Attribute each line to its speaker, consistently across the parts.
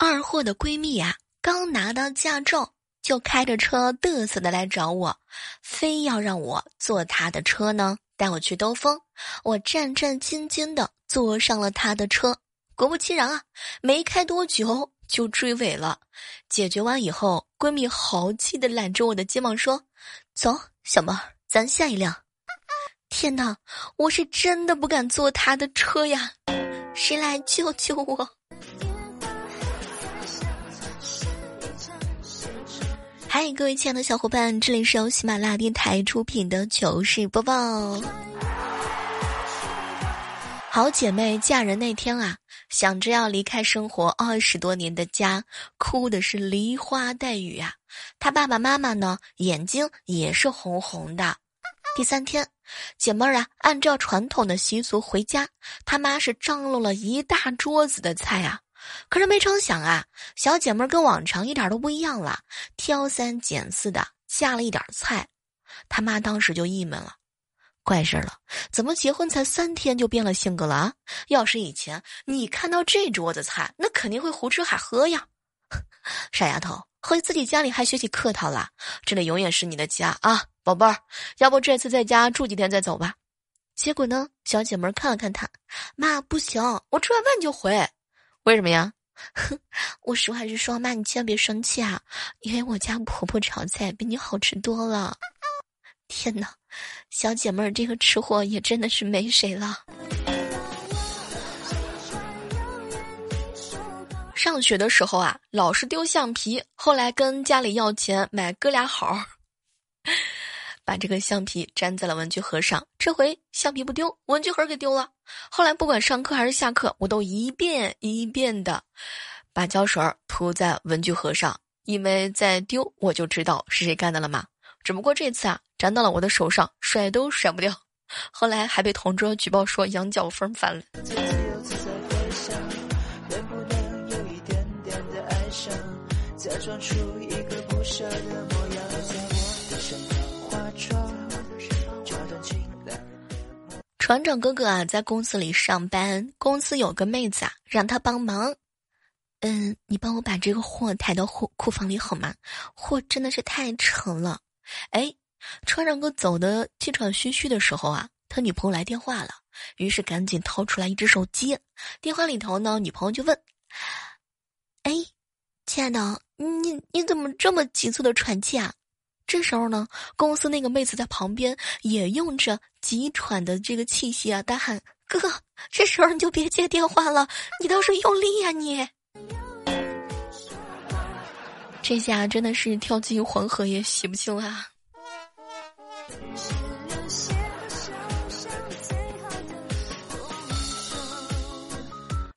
Speaker 1: 二货的闺蜜呀，刚拿到驾照，就开着车嘚瑟的来找我，非要让我坐她的车呢，带我去兜风。我战战兢兢的坐上了她的车，果不其然啊，没开多久就追尾了。解决完以后，闺蜜豪气的揽着我的肩膀说：“走，小猫，咱下一辆。”天哪，我是真的不敢坐她的车呀！谁来救救我？嗨，各位亲爱的小伙伴，这里是由喜马拉雅电台出品的糗事播报。好姐妹嫁人那天啊，想着要离开生活二十多年的家，哭的是梨花带雨啊。她爸爸妈妈呢，眼睛也是红红的。第三天，姐妹儿啊，按照传统的习俗回家，他妈是张罗了一大桌子的菜啊。可是没成想啊，小姐妹跟往常一点都不一样了，挑三拣四的加了一点菜，他妈当时就郁闷了，怪事了，怎么结婚才三天就变了性格了啊？要是以前你看到这桌子菜，那肯定会胡吃海喝呀。傻丫头，回自己家里还学起客套了，这里永远是你的家啊，宝贝儿，要不这次在家住几天再走吧？结果呢，小姐妹看了看他，妈不行，我吃完饭就回。为什么呀？哼，我实话实说，妈，你千万别生气啊！因为我家婆婆炒菜比你好吃多了。天哪，小姐妹儿这个吃货也真的是没谁了。上学的时候啊，老是丢橡皮，后来跟家里要钱买哥俩好。把这个橡皮粘在了文具盒上，这回橡皮不丢，文具盒给丢了。后来不管上课还是下课，我都一遍一遍的把胶水涂在文具盒上，因为再丢我就知道是谁干的了嘛。只不过这次啊，粘到了我的手上，甩都甩不掉。后来还被同桌举报说羊角风烦了。船长哥哥啊，在公司里上班，公司有个妹子啊，让他帮忙。嗯，你帮我把这个货抬到货库房里好吗？货真的是太沉了。哎，船长哥走的气喘吁吁的时候啊，他女朋友来电话了，于是赶紧掏出来一只手机。电话里头呢，女朋友就问：“哎，亲爱的，你你怎么这么急促的喘气啊？”这时候呢，公司那个妹子在旁边也用着急喘的这个气息啊，大喊：“哥哥，这时候你就别接电话了，你倒是用力呀你！”这下真的是跳进黄河也洗不清啊。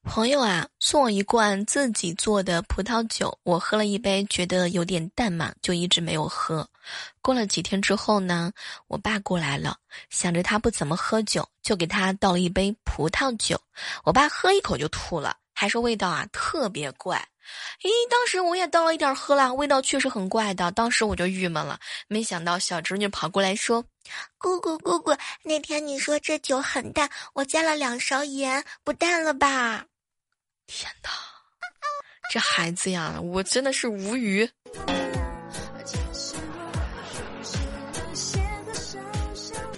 Speaker 1: 朋友啊，送我一罐自己做的葡萄酒，我喝了一杯，觉得有点淡嘛，就一直没有喝。过了几天之后呢，我爸过来了，想着他不怎么喝酒，就给他倒了一杯葡萄酒。我爸喝一口就吐了，还说味道啊特别怪。咦，当时我也倒了一点喝了，味道确实很怪的。当时我就郁闷了，没想到小侄女跑过来说：“
Speaker 2: 姑姑姑姑，那天你说这酒很淡，我加了两勺盐，不淡了吧？”
Speaker 1: 天哪，这孩子呀，我真的是无语。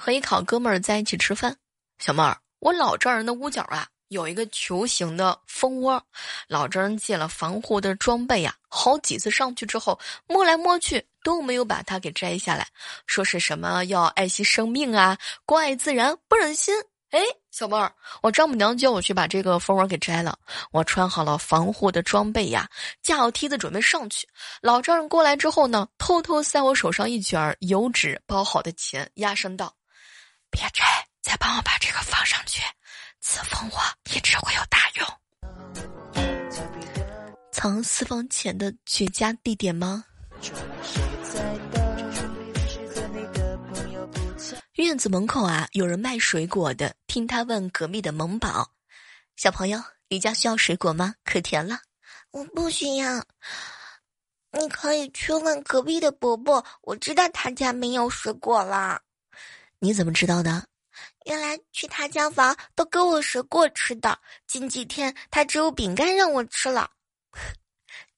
Speaker 1: 和一好哥们儿在一起吃饭，小妹儿，我老丈人的屋角啊有一个球形的蜂窝，老丈人借了防护的装备呀，好几次上去之后摸来摸去都没有把它给摘下来，说是什么要爱惜生命啊，关爱自然，不忍心。哎，小妹儿，我丈母娘叫我去把这个蜂窝给摘了。我穿好了防护的装备呀，架好梯子准备上去。老丈人过来之后呢，偷偷塞我手上一卷油纸包好的钱，压声道：“别摘，再帮我把这个放上去。此蜂窝一直会有大用。”藏私房钱的绝佳地点吗？院子门口啊，有人卖水果的。听他问隔壁的萌宝：“小朋友，你家需要水果吗？可甜了。”“
Speaker 2: 我不需要。”“你可以去问隔壁的伯伯，我知道他家没有水果了。”“
Speaker 1: 你怎么知道的？”“
Speaker 2: 原来去他家玩都给我水果吃的。近几天他只有饼干让我吃了。”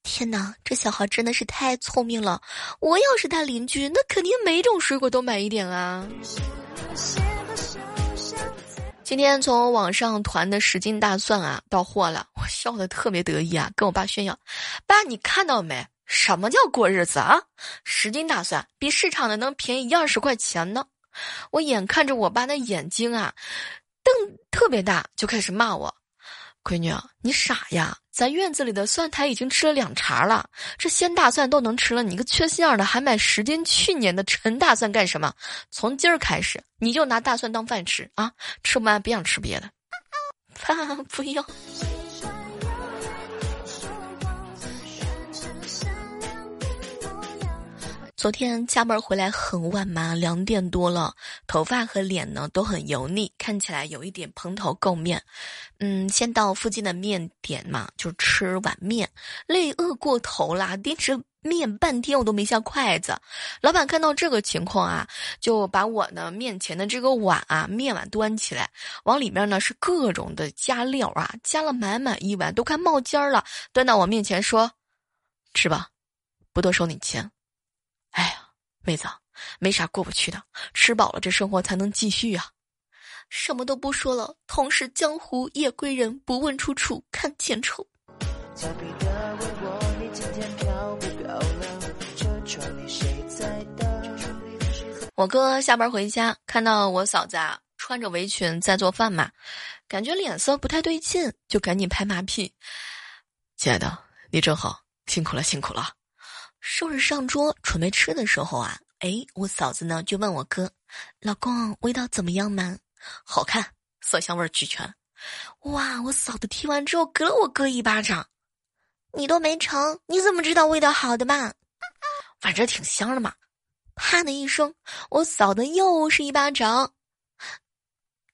Speaker 1: 天哪，这小孩真的是太聪明了！我要是他邻居，那肯定每种水果都买一点啊。今天从网上团的十斤大蒜啊到货了，我笑得特别得意啊，跟我爸炫耀：“爸，你看到没？什么叫过日子啊？十斤大蒜比市场的能便宜一二十块钱呢！”我眼看着我爸那眼睛啊，瞪特别大，就开始骂我。闺女，你傻呀！咱院子里的蒜苔已经吃了两茬了，这鲜大蒜都能吃了，你个缺心眼的还买十斤去年的陈大蒜干什么？从今儿开始，你就拿大蒜当饭吃啊！吃不完别想吃别的。爸，不要。昨天加班回来很晚嘛，两点多了，头发和脸呢都很油腻，看起来有一点蓬头垢面。嗯，先到附近的面点嘛，就吃碗面，累饿过头啦，盯着面半天我都没下筷子。老板看到这个情况啊，就把我呢面前的这个碗啊面碗端起来，往里面呢是各种的加料啊，加了满满一碗，都快冒尖儿了，端到我面前说：“吃吧，不多收你钱。”哎呀，妹子，没啥过不去的，吃饱了这生活才能继续啊！什么都不说了，同是江湖夜归人，不问出处看前丑。我哥下班回家，看到我嫂子啊穿着围裙在做饭嘛，感觉脸色不太对劲，就赶紧拍马屁：“亲爱的，你真好，辛苦了，辛苦了。”收拾上桌准备吃的时候啊，哎，我嫂子呢就问我哥：“老公，味道怎么样嘛？好看，色香味俱全。”哇！我嫂子听完之后，给了我哥一巴掌：“
Speaker 2: 你都没尝，你怎么知道味道好的嘛？
Speaker 1: 反正挺香的嘛。”啪的一声，我嫂子又是一巴掌。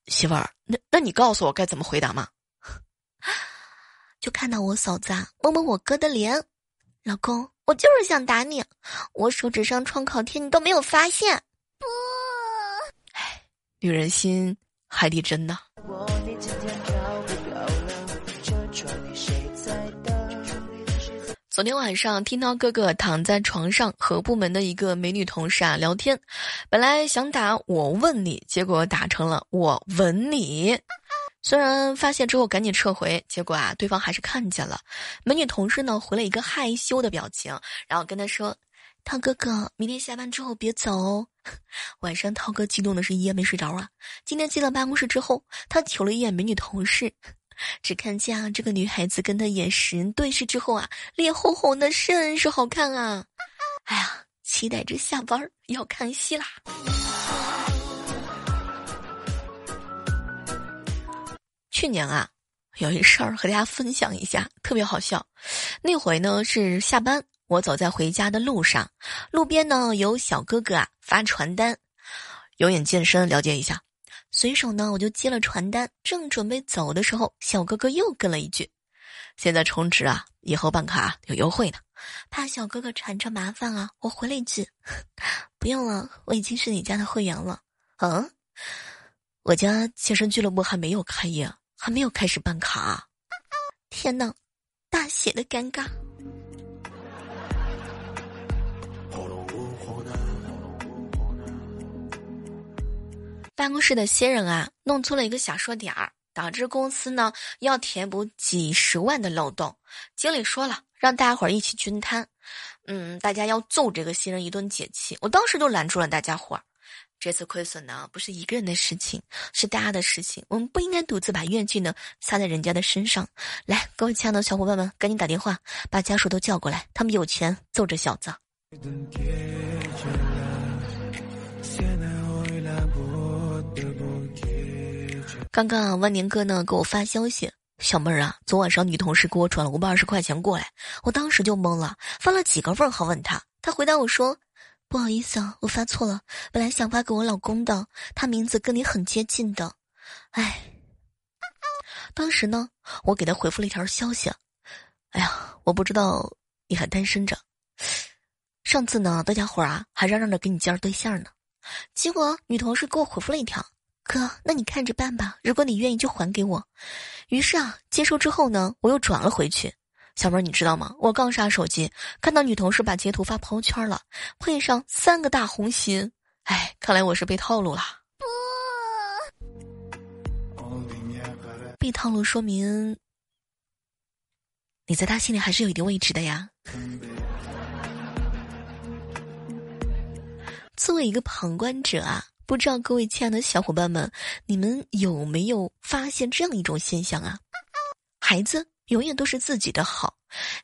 Speaker 1: 媳妇儿，那那你告诉我该怎么回答嘛？就看到我嫂子啊摸摸我哥的脸，老公。我就是想打你，我手指上创口贴你都没有发现。不，唉，女人心海底针呐。昨天晚上听到哥哥躺在床上和部门的一个美女同事啊聊天，本来想打我问你，结果打成了我吻你。虽然发现之后赶紧撤回，结果啊，对方还是看见了。美女同事呢回了一个害羞的表情，然后跟他说：“涛哥哥，明天下班之后别走。哦。”晚上涛哥激动的是一夜没睡着啊。今天进了办公室之后，他瞅了一眼美女同事，只看见啊这个女孩子跟他眼神对视之后啊，脸红红的，甚是好看啊。哎呀，期待着下班要看戏啦。去年啊，有一事儿和大家分享一下，特别好笑。那回呢是下班，我走在回家的路上，路边呢有小哥哥啊发传单，有眼健身了解一下。随手呢我就接了传单，正准备走的时候，小哥哥又跟了一句：“现在充值啊，以后办卡有优惠呢。”怕小哥哥缠着麻烦啊，我回了一句：“ 不用了，我已经是你家的会员了。”嗯，我家健身俱乐部还没有开业。还没有开始办卡，天呐，大写的尴尬。办公室的新人啊，弄错了一个小数点儿，导致公司呢要填补几十万的漏洞。经理说了，让大家伙儿一起均摊。嗯，大家要揍这个新人一顿解气。我当时就拦住了大家伙儿。这次亏损呢，不是一个人的事情，是大家的事情。我们不应该独自把怨气呢撒在人家的身上。来，各位亲爱的小伙伴们，赶紧打电话把家属都叫过来，他们有钱揍这小子。刚刚啊万年哥呢给我发消息，小妹儿啊，昨晚上女同事给我转了五百二十块钱过来，我当时就懵了，发了几个问号问他，他回答我说。不好意思啊，我发错了，本来想发给我老公的，他名字跟你很接近的，哎，当时呢，我给他回复了一条消息，哎呀，我不知道你还单身着，上次呢，大家伙啊还嚷嚷着给你介绍对象呢，结果女同事给我回复了一条，哥，那你看着办吧，如果你愿意就还给我，于是啊，接收之后呢，我又转了回去，小妹儿，你知道吗？我刚刷手机，看到女同事把截图发朋友圈了，配上三个大红心。哎，看来我是被套路了。不，被套路说明你在他心里还是有一定位置的呀。作为一个旁观者啊，不知道各位亲爱的小伙伴们，你们有没有发现这样一种现象啊？孩子永远都是自己的好，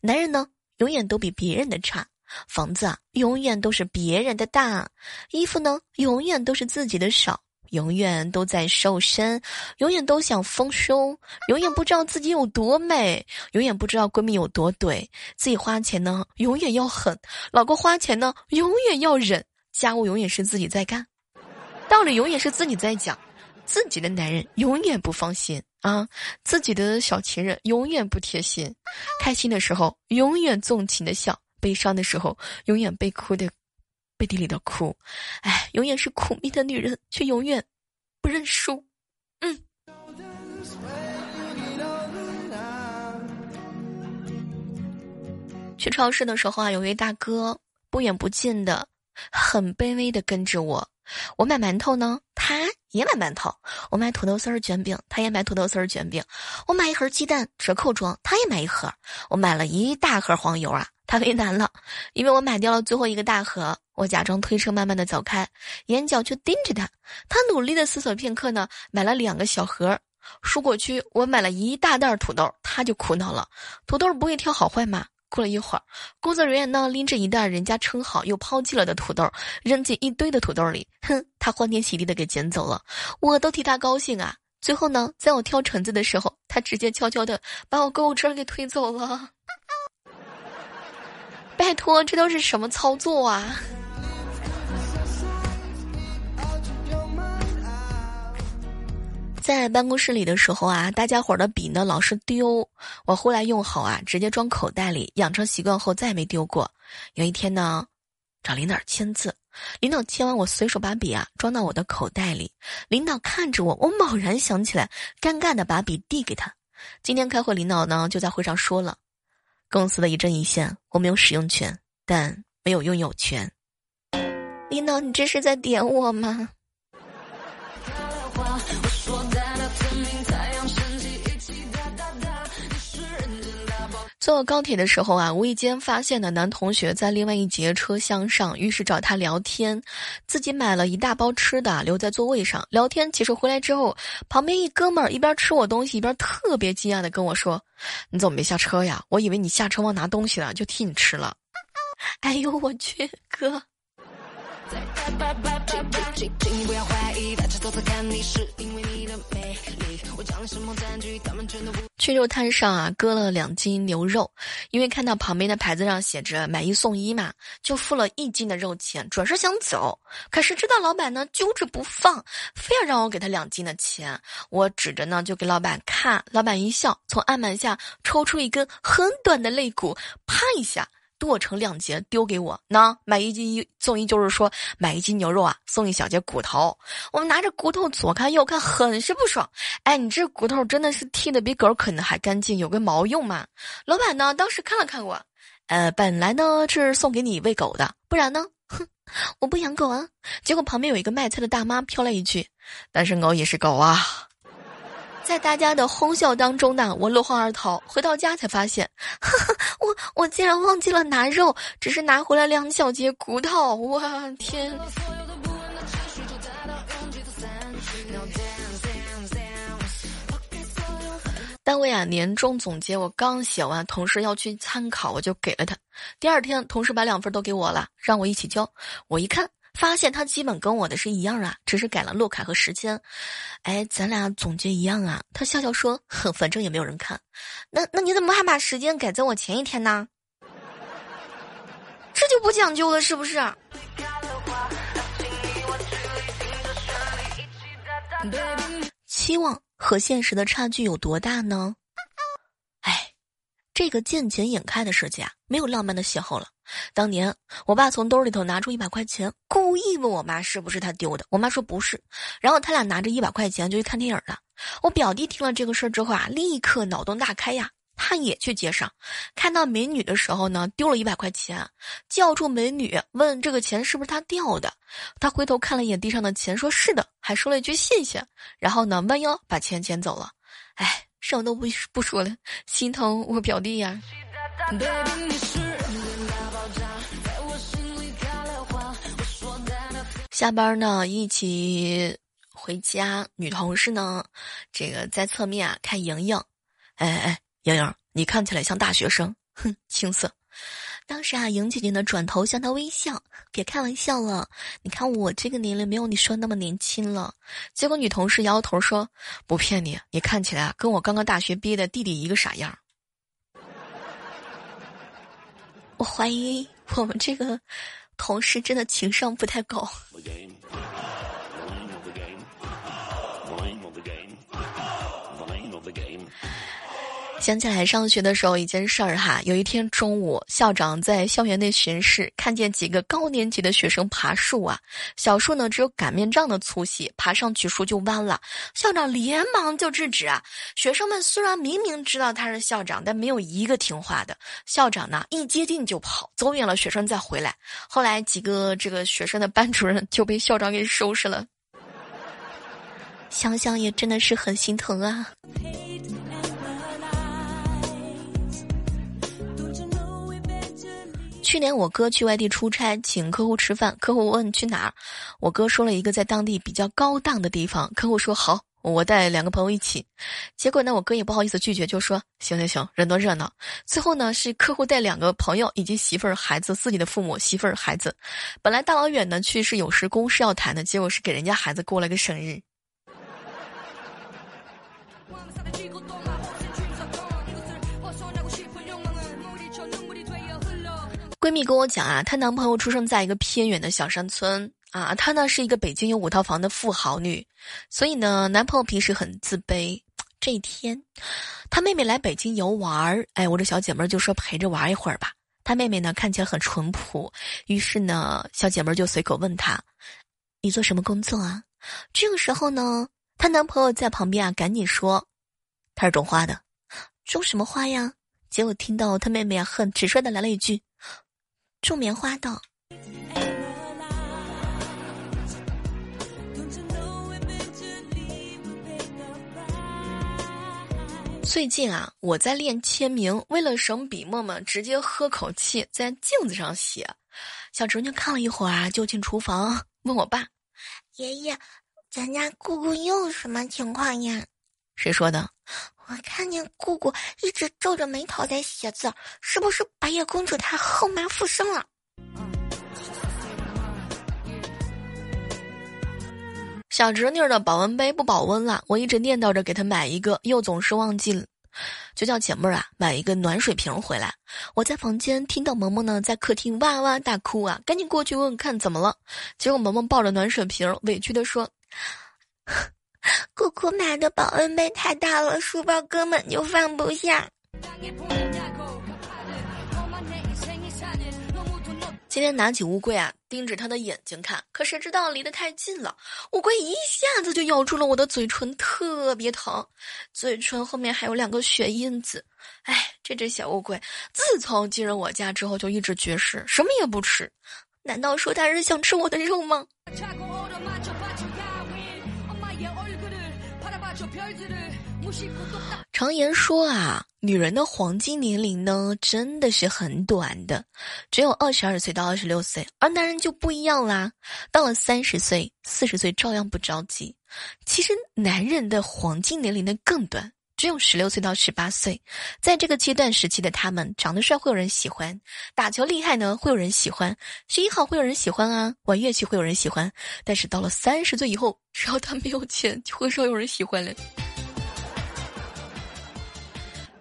Speaker 1: 男人呢永远都比别人的差，房子啊永远都是别人的大，衣服呢永远都是自己的少，永远都在瘦身，永远都想丰胸，永远不知道自己有多美，永远不知道闺蜜有多怼，自己花钱呢永远要狠，老公花钱呢永远要忍。家务永远是自己在干，道理永远是自己在讲，自己的男人永远不放心。啊，自己的小情人永远不贴心，开心的时候永远纵情的笑，悲伤的时候永远被哭的背地里的哭，哎，永远是苦命的女人，却永远不认输。嗯，去超市的时候啊，有位大哥不远不近的。很卑微的跟着我，我买馒头呢，他也买馒头；我买土豆丝儿卷饼，他也买土豆丝儿卷饼；我买一盒鸡蛋折扣装，他也买一盒；我买了一大盒黄油啊，他为难了，因为我买掉了最后一个大盒。我假装推车慢慢的走开，眼角却盯着他。他努力的思索片刻呢，买了两个小盒。蔬果区我买了一大袋土豆，他就苦恼了，土豆不会挑好坏吗？过了一会儿，工作人员呢拎着一袋人家称好又抛弃了的土豆，扔进一堆的土豆里。哼，他欢天喜地的给捡走了，我都替他高兴啊。最后呢，在我挑橙子的时候，他直接悄悄的把我购物车给推走了。拜托，这都是什么操作啊？在办公室里的时候啊，大家伙的笔呢老是丢，我后来用好啊，直接装口袋里，养成习惯后再也没丢过。有一天呢，找领导签字，领导签完，我随手把笔啊装到我的口袋里。领导看着我，我猛然想起来，尴尬的把笔递给他。今天开会，领导呢就在会上说了，公司的一针一线，我没有使用权，但没有拥有权。领导，你这是在点我吗？坐高铁的时候啊，无意间发现的男同学在另外一节车厢上，于是找他聊天，自己买了一大包吃的留在座位上聊天。其实回来之后，旁边一哥们儿一边吃我东西，一边特别惊讶的跟我说：“你怎么没下车呀？我以为你下车忘拿东西了，就替你吃了。”哎呦我去，哥！
Speaker 3: 请你不要怀疑，大家都在看你，是因为你的美丽。我将什么占据，他们全都不
Speaker 1: 去肉摊上啊，割了两斤牛肉，因为看到旁边的牌子上写着买一送一嘛，就付了一斤的肉钱，准是想走。可是知道老板呢揪着不放，非要让我给他两斤的钱。我指着呢就给老板看，老板一笑，从案板下抽出一根很短的肋骨，啪一下。剁成两截丢给我，那买一斤一送一，就是说买一斤牛肉啊，送一小节骨头。我们拿着骨头左看右看，很是不爽。哎，你这骨头真的是剃的比狗啃的还干净，有个毛用吗？老板呢，当时看了看我，呃，本来呢是送给你喂狗的，不然呢，哼，我不养狗啊。结果旁边有一个卖菜的大妈飘来一句：“单身狗也是狗啊。”在大家的哄笑当中呢，我落荒而逃。回到家才发现，哈哈，我我竟然忘记了拿肉，只是拿回来两小节骨头。我天！单位啊，年终总结我刚写完，同事要去参考，我就给了他。第二天，同事把两份都给我了，让我一起交。我一看。发现他基本跟我的是一样啊，只是改了落卡和时间。哎，咱俩总结一样啊。他笑笑说：“哼，反正也没有人看。”那那你怎么还把时间改在我前一天呢？这就不讲究了，是不是？期望和现实的差距有多大呢？这个见钱眼开的世界啊，没有浪漫的邂逅了。当年，我爸从兜里头拿出一百块钱，故意问我妈是不是他丢的。我妈说不是，然后他俩拿着一百块钱就去看电影了。我表弟听了这个事儿之后啊，立刻脑洞大开呀，他也去街上，看到美女的时候呢，丢了一百块钱，叫住美女，问这个钱是不是他掉的。他回头看了一眼地上的钱，说是的，还说了一句谢谢，然后呢，弯腰把钱捡走了。哎，什么都不不说了，心疼我表弟呀。下班呢，一起回家，女同事呢，这个在侧面啊看莹莹，哎哎。莹莹，你看起来像大学生，哼，青涩。当时啊，莹姐姐呢转头向他微笑，别开玩笑了。你看我这个年龄没有你说那么年轻了。结果女同事摇摇头说：“不骗你，你看起来，跟我刚刚大学毕业的弟弟一个傻样。”我怀疑我们这个同事真的情商不太高。想起来上学的时候一件事儿哈，有一天中午，校长在校园内巡视，看见几个高年级的学生爬树啊，小树呢只有擀面杖的粗细，爬上去树就弯了。校长连忙就制止啊，学生们虽然明明知道他是校长，但没有一个听话的。校长呢一接近就跑，走远了学生再回来。后来几个这个学生的班主任就被校长给收拾了。想想也真的是很心疼啊。去年我哥去外地出差，请客户吃饭，客户问去哪儿，我哥说了一个在当地比较高档的地方，客户说好，我带两个朋友一起。结果呢，我哥也不好意思拒绝，就说行行行，人多热闹。最后呢，是客户带两个朋友以及媳妇儿、孩子，自己的父母、媳妇儿、孩子。本来大老远的去是有事公事要谈的，结果是给人家孩子过了个生日。闺蜜跟我讲啊，她男朋友出生在一个偏远的小山村啊，她呢是一个北京有五套房的富豪女，所以呢，男朋友平时很自卑。这一天，她妹妹来北京游玩儿，哎，我这小姐妹就说陪着玩一会儿吧。她妹妹呢看起来很淳朴，于是呢，小姐妹就随口问她：“你做什么工作啊？”这个时候呢，她男朋友在旁边啊，赶紧说：“他是种花的，种什么花呀？”结果听到她妹妹啊，很直率的来了一句。种棉花的。最近啊，我在练签名，为了省笔墨嘛，直接喝口气在镜子上写。小侄女看了一会儿啊，就进厨房问我爸：“
Speaker 2: 爷爷，咱家姑姑又什么情况呀？”
Speaker 1: 谁说的？
Speaker 2: 我看见姑姑一直皱着眉头在写字，是不是白夜公主她后妈附身了？
Speaker 1: 小侄女的保温杯不保温了，我一直念叨着给她买一个，又总是忘记，就叫姐妹儿啊买一个暖水瓶回来。我在房间听到萌萌呢在客厅哇哇大哭啊，赶紧过去问看怎么了。结果萌萌抱着暖水瓶，委屈的说。
Speaker 2: 姑姑买的保温杯太大了，书包根本就放不下。
Speaker 1: 今天拿起乌龟啊，盯着他的眼睛看，可谁知道离得太近了，乌龟一下子就咬住了我的嘴唇，特别疼，嘴唇后面还有两个血印子。哎，这只小乌龟自从进入我家之后就一直绝食，什么也不吃，难道说它是想吃我的肉吗？常言说啊，女人的黄金年龄呢，真的是很短的，只有二十二岁到二十六岁，而男人就不一样啦，到了三十岁、四十岁照样不着急。其实男人的黄金年龄呢更短，只有十六岁到十八岁，在这个阶段时期的他们，长得帅会有人喜欢，打球厉害呢会有人喜欢，学习好会有人喜欢啊，玩乐器会有人喜欢。但是到了三十岁以后，只要他没有钱，就很少有人喜欢了。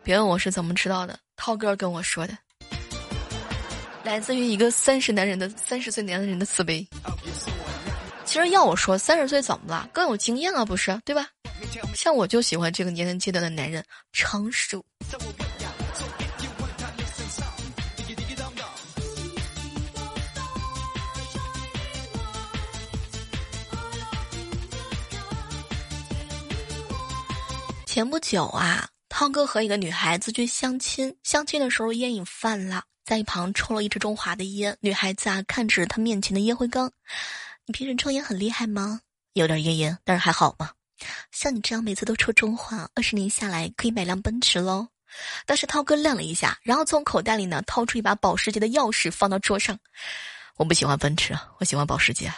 Speaker 1: 别问我是怎么知道的，涛哥跟我说的，来自于一个三十男人的三十岁男人的慈悲。其实要我说，三十岁怎么了？更有经验了，不是对吧？像我就喜欢这个年龄阶段的男人，成熟。前不久啊。涛哥和一个女孩子去相亲，相亲的时候烟瘾犯了，在一旁抽了一支中华的烟。女孩子啊，看着他面前的烟灰缸，你平时抽烟很厉害吗？有点烟烟，但是还好嘛。像你这样每次都抽中华，二十年下来可以买辆奔驰喽。但是涛哥愣了一下，然后从口袋里呢掏出一把保时捷的钥匙放到桌上。我不喜欢奔驰，我喜欢保时捷。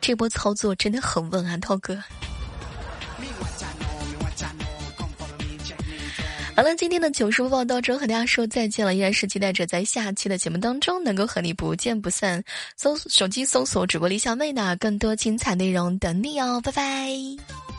Speaker 1: 这波操作真的很稳啊，涛哥。好了，今天的糗事播报到这，和大家说再见了。依然是期待着在下期的节目当中能够和你不见不散。搜手机搜索主播李小妹呢，更多精彩内容等你哦，拜拜。